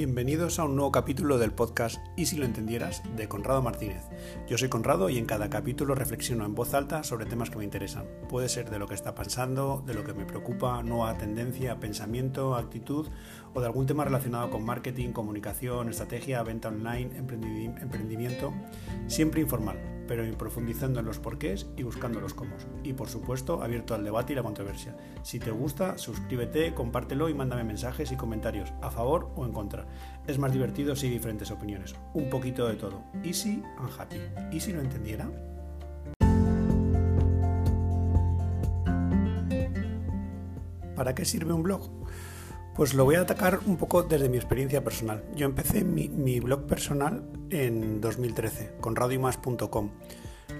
Bienvenidos a un nuevo capítulo del podcast Y si lo entendieras de Conrado Martínez. Yo soy Conrado y en cada capítulo reflexiono en voz alta sobre temas que me interesan. Puede ser de lo que está pasando, de lo que me preocupa, nueva tendencia, pensamiento, actitud o de algún tema relacionado con marketing, comunicación, estrategia, venta online, emprendimiento, siempre informal pero profundizando en los porqués y buscando los cómo. Y por supuesto, abierto al debate y la controversia. Si te gusta, suscríbete, compártelo y mándame mensajes y comentarios, a favor o en contra. Es más divertido si hay diferentes opiniones. Un poquito de todo. Easy and happy. ¿Y si lo entendiera? ¿Para qué sirve un blog? Pues lo voy a atacar un poco desde mi experiencia personal. Yo empecé mi, blog personal en 2013 con radiomas.com.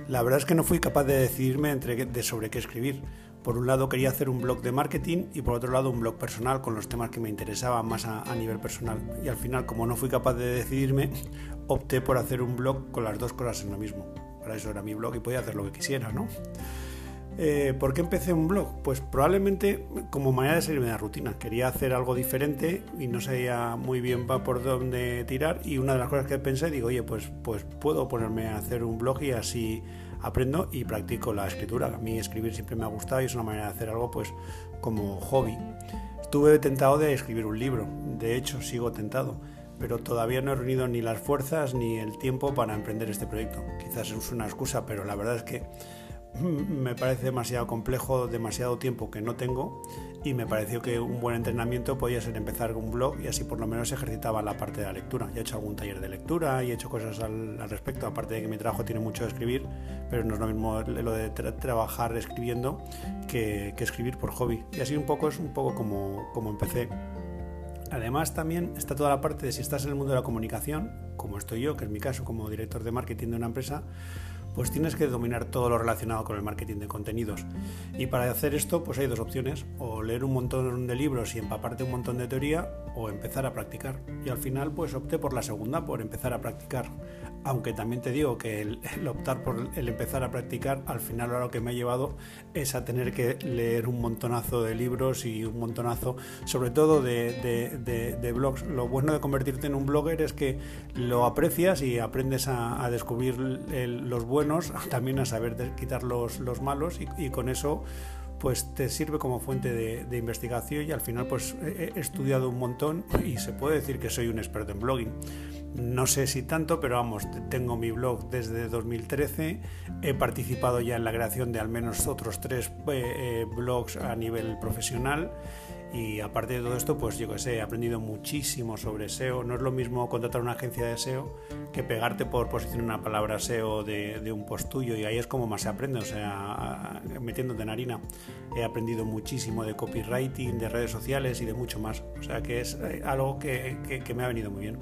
La verdad es que no fui capaz de decidirme entre sobre qué escribir. Por un lado quería hacer un blog de marketing y por otro lado un blog personal con los temas que me interesaban más a, a nivel personal. Y al final, como no fui capaz de decidirme, opté por hacer un blog con las dos cosas en lo mismo. Para eso era mi blog y podía hacer lo que quisiera, ¿no? Eh, ¿Por qué empecé un blog? Pues probablemente como manera de salirme de la rutina. Quería hacer algo diferente y no sabía muy bien por dónde tirar. Y una de las cosas que pensé, digo, oye, pues, pues puedo ponerme a hacer un blog y así aprendo y practico la escritura. A mí escribir siempre me ha gustado y es una manera de hacer algo pues como hobby. Estuve tentado de escribir un libro, de hecho sigo tentado, pero todavía no he reunido ni las fuerzas ni el tiempo para emprender este proyecto. Quizás es una excusa, pero la verdad es que me parece demasiado complejo, demasiado tiempo que no tengo y me pareció que un buen entrenamiento podía ser empezar un blog y así por lo menos ejercitaba la parte de la lectura. Ya he hecho algún taller de lectura y he hecho cosas al, respecto, aparte de que mi trabajo tiene mucho de escribir, pero no es lo mismo lo de trabajar escribiendo que, escribir por hobby. Y así un poco es un poco como, como empecé. Además también está toda la parte de si estás en el mundo de la comunicación, como estoy yo, que es mi caso como director de marketing de una empresa, pues tienes que dominar todo lo relacionado con el marketing de contenidos. Y para hacer esto, pues hay dos opciones, o leer un montón de libros y empaparte un montón de teoría, o empezar a practicar. Y al final, pues opté por la segunda, por empezar a practicar. Aunque también te digo que el, optar por el empezar a practicar, al final lo que me ha llevado es a tener que leer un montonazo de libros y un montonazo, sobre todo de, blogs. Lo bueno de convertirte en un blogger es que lo aprecias y aprendes a, descubrir los buenos, también a saber quitar los, los malos y, con eso pues te sirve como fuente de, de, investigación y al final pues he estudiado un montón y se puede decir que soy un experto en blogging. No sé si tanto, pero vamos, tengo mi blog desde 2013, he participado ya en la creación de al menos otros tres eh, eh, blogs a nivel profesional y aparte de todo esto, pues yo que sé, he aprendido muchísimo sobre SEO. No es lo mismo contratar una agencia de SEO que pegarte por posicionar una palabra SEO de, de, un post tuyo y ahí es como más se aprende, o sea, metiéndote en harina. He aprendido muchísimo de copywriting, de redes sociales y de mucho más. O sea que es eh, algo que, que me ha venido muy bien.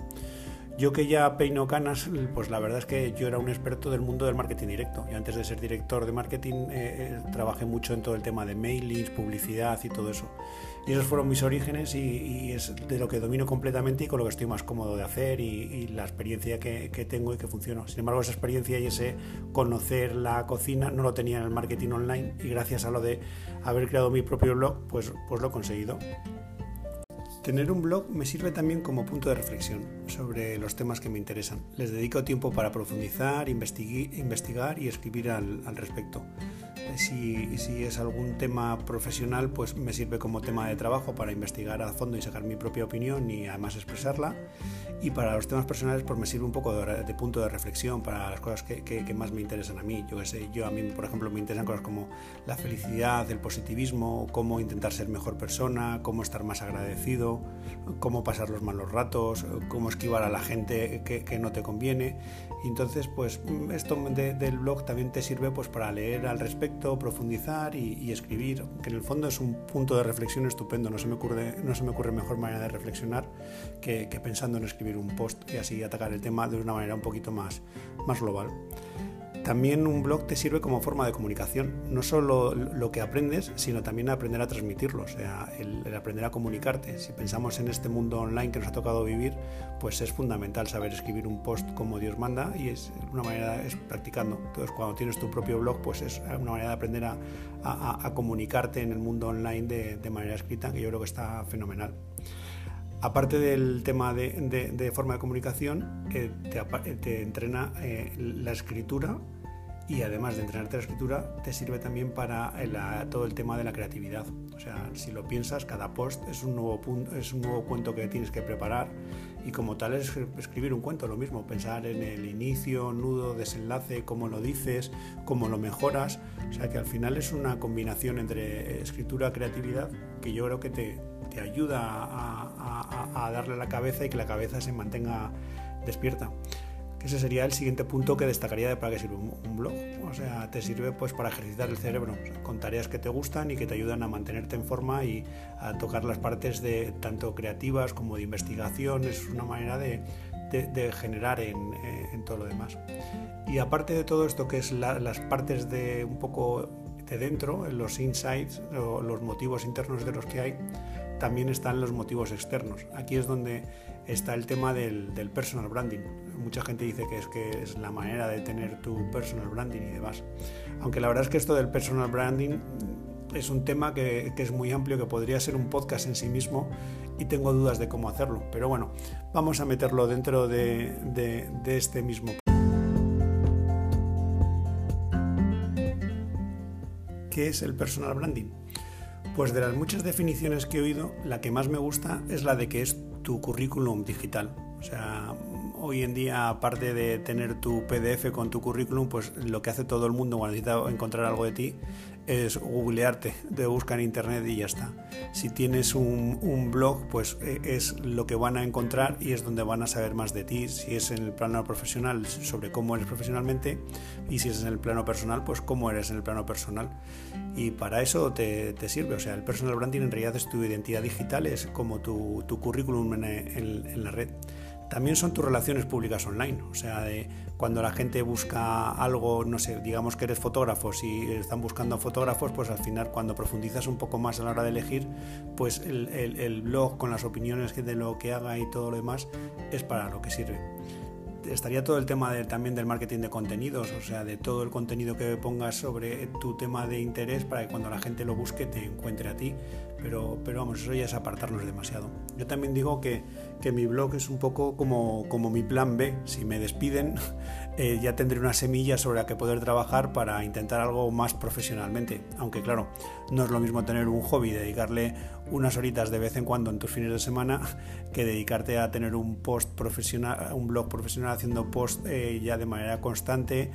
Yo que ya peino canas, pues la verdad es que yo era un experto del mundo del marketing directo. Yo antes de ser director de marketing eh, eh, trabajé mucho en todo el tema de mailings, publicidad y todo eso. Y esos fueron mis orígenes y, es de lo que domino completamente y con lo que estoy más cómodo de hacer y, la experiencia que, tengo y que funciona. Sin embargo, esa experiencia y ese conocer la cocina no lo tenía en el marketing online y gracias a lo de haber creado mi propio blog, pues, pues lo he conseguido. Tener un blog me sirve también como punto de reflexión sobre los temas que me interesan. Les dedico tiempo para profundizar, investigar y escribir al, respecto. Si, si, es algún tema profesional, pues me sirve como tema de trabajo para investigar a fondo y sacar mi propia opinión y además expresarla. Y para los temas personales, pues me sirve un poco de, punto de reflexión para las cosas que, que, más me interesan a mí. Yo que sé, yo a mí, por ejemplo, me interesan cosas como la felicidad, el positivismo, cómo intentar ser mejor persona, cómo estar más agradecido, cómo pasar los malos ratos, cómo esquivar a la gente que, no te conviene. entonces, pues esto del blog también te sirve pues para leer al respecto, profundizar y, escribir, que en el fondo es un punto de reflexión estupendo. No se me ocurre, no se me ocurre mejor manera de reflexionar que, que pensando en escribir un post y así atacar el tema de una manera un poquito más, más global. También un blog te sirve como forma de comunicación, no solo lo que aprendes, sino también aprender a transmitirlo, o sea, el, aprender a comunicarte. Si pensamos en este mundo online que nos ha tocado vivir, pues es fundamental saber escribir un post como Dios manda y es una manera, es practicando. Entonces, cuando tienes tu propio blog, pues es una manera de aprender a, comunicarte en el mundo online de, manera escrita, que yo creo que está fenomenal. Aparte del tema de, forma de comunicación, eh, te, entrena eh, la escritura y además de entrenarte la escritura, te sirve también para todo el tema de la creatividad. O sea, si lo piensas, cada post es un nuevo, punto, es un nuevo cuento que tienes que preparar y como tal es escribir un cuento, lo mismo, pensar en el inicio, nudo, desenlace, cómo lo dices, cómo lo mejoras. O sea, que al final es una combinación entre escritura y creatividad que yo creo que te, te ayuda a, a darle a la cabeza y que la cabeza se mantenga despierta que ese sería el siguiente punto que destacaría de para qué sirve un, blog. O sea, te sirve pues para ejercitar el cerebro con tareas que te gustan y que te ayudan a mantenerte en forma y a tocar las partes de tanto creativas como de investigación. Es una manera de, generar en, todo lo demás. Y aparte de todo esto que es las partes de un poco de dentro, los insights o los motivos internos de los que hay, también están los motivos externos. Aquí es donde está el tema del, personal branding. Mucha gente dice que es que es la manera de tener tu personal branding y demás. Aunque la verdad es que esto del personal branding es un tema que, es muy amplio, que podría ser un podcast en sí mismo y tengo dudas de cómo hacerlo. Pero bueno, vamos a meterlo dentro de, de este mismo. ¿Qué es el personal branding? Pues de las muchas definiciones que he oído, la que más me gusta es la de que es tu currículum digital. O sea, hoy en día, aparte de tener tu PDF con tu currículum, pues lo que hace todo el mundo cuando necesita encontrar algo de ti es googlearte, de buscar en internet y ya está. Si tienes un, blog, pues eh, es lo que van a encontrar y es donde van a saber más de ti. Si es en el plano profesional, sobre cómo eres profesionalmente, y si es en el plano personal, pues cómo eres en el plano personal. Y para eso te, sirve. O sea, el personal branding en realidad es tu identidad digital, es como tu, currículum en la red también son tus relaciones públicas online. O sea, cuando la gente busca algo, no sé, digamos que eres fotógrafo, si están buscando fotógrafos, pues al final cuando profundizas un poco más a la hora de elegir, pues el, el blog con las opiniones de lo que haga y todo lo demás es para lo que sirve estaría todo el tema también del marketing de contenidos, o sea, de todo el contenido que pongas sobre tu tema de interés para que cuando la gente lo busque te encuentre a ti. Pero, pero vamos, eso ya es apartarnos demasiado. Yo también digo que, que mi blog es un poco como, como mi plan B. Si me despiden, eh, ya tendré una semilla sobre la que poder trabajar para intentar algo más profesionalmente. Aunque claro, no es lo mismo tener un hobby, dedicarle unas horitas de vez en cuando en tus fines de semana que dedicarte a tener un post profesional, un blog profesional haciendo post eh, ya de manera constante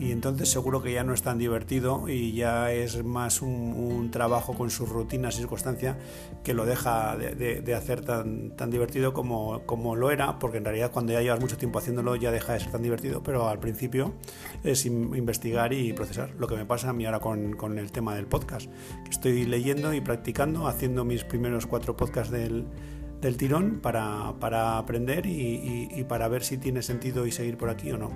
y entonces seguro que ya no es tan divertido y ya es más un, trabajo con sus rutinas y circunstancia que lo deja de, hacer tan, tan divertido como, como, lo era, porque en realidad cuando ya llevas mucho tiempo haciéndolo ya deja de ser tan divertido, pero al principio es investigar y procesar. Lo que me pasa a mí ahora con, con el tema del podcast, que estoy leyendo y practicando, haciendo mis primeros cuatro podcasts del, del tirón para, para aprender y, y para ver si tiene sentido y seguir por aquí o no.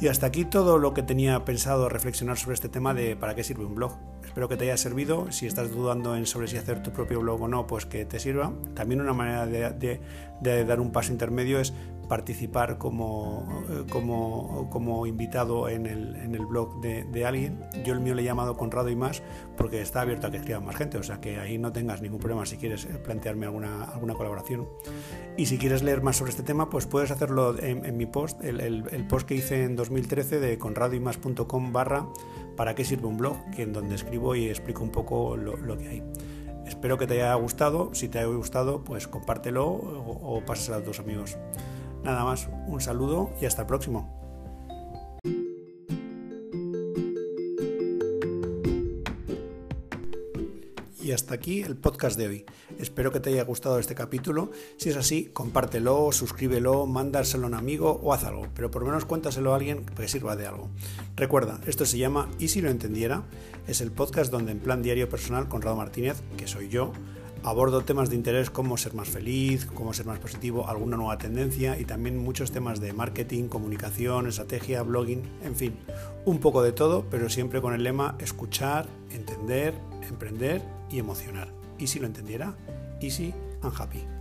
Y hasta aquí todo lo que tenía pensado reflexionar sobre este tema de para qué sirve un blog. Espero que te haya servido. Si estás dudando en sobre si hacer tu propio blog o no, pues que te sirva. También una manera de, dar un paso intermedio es participar como, eh, invitado en el, blog de, alguien. Yo el mío le he llamado Conrado y más porque está abierto a que escriba más gente, o sea que ahí no tengas ningún problema si quieres eh, plantearme alguna, colaboración. Y si quieres leer más sobre este tema, pues puedes hacerlo en, mi post, el, el, el, post que hice en 2013 de conradoymas.com barra para qué sirve un blog, que en donde escribo y explico un poco lo, que hay. Espero que te haya gustado. Si te ha gustado, pues compártelo o, o a tus amigos. Nada más, un saludo y hasta el próximo. Y hasta aquí el podcast de hoy. Espero que te haya gustado este capítulo. Si es así, compártelo, suscríbelo, mándaselo a un amigo o haz algo. Pero por lo menos cuéntaselo a alguien que sirva de algo. Recuerda, esto se llama Y si lo entendiera. Es el podcast donde en plan diario personal con Rado Martínez, que soy yo, Abordo temas de interés como ser más feliz, cómo ser más positivo, alguna nueva tendencia y también muchos temas de marketing, comunicación, estrategia, blogging, en fin, un poco de todo, pero siempre con el lema escuchar, entender, emprender y emocionar. Y si lo entendiera, easy and happy.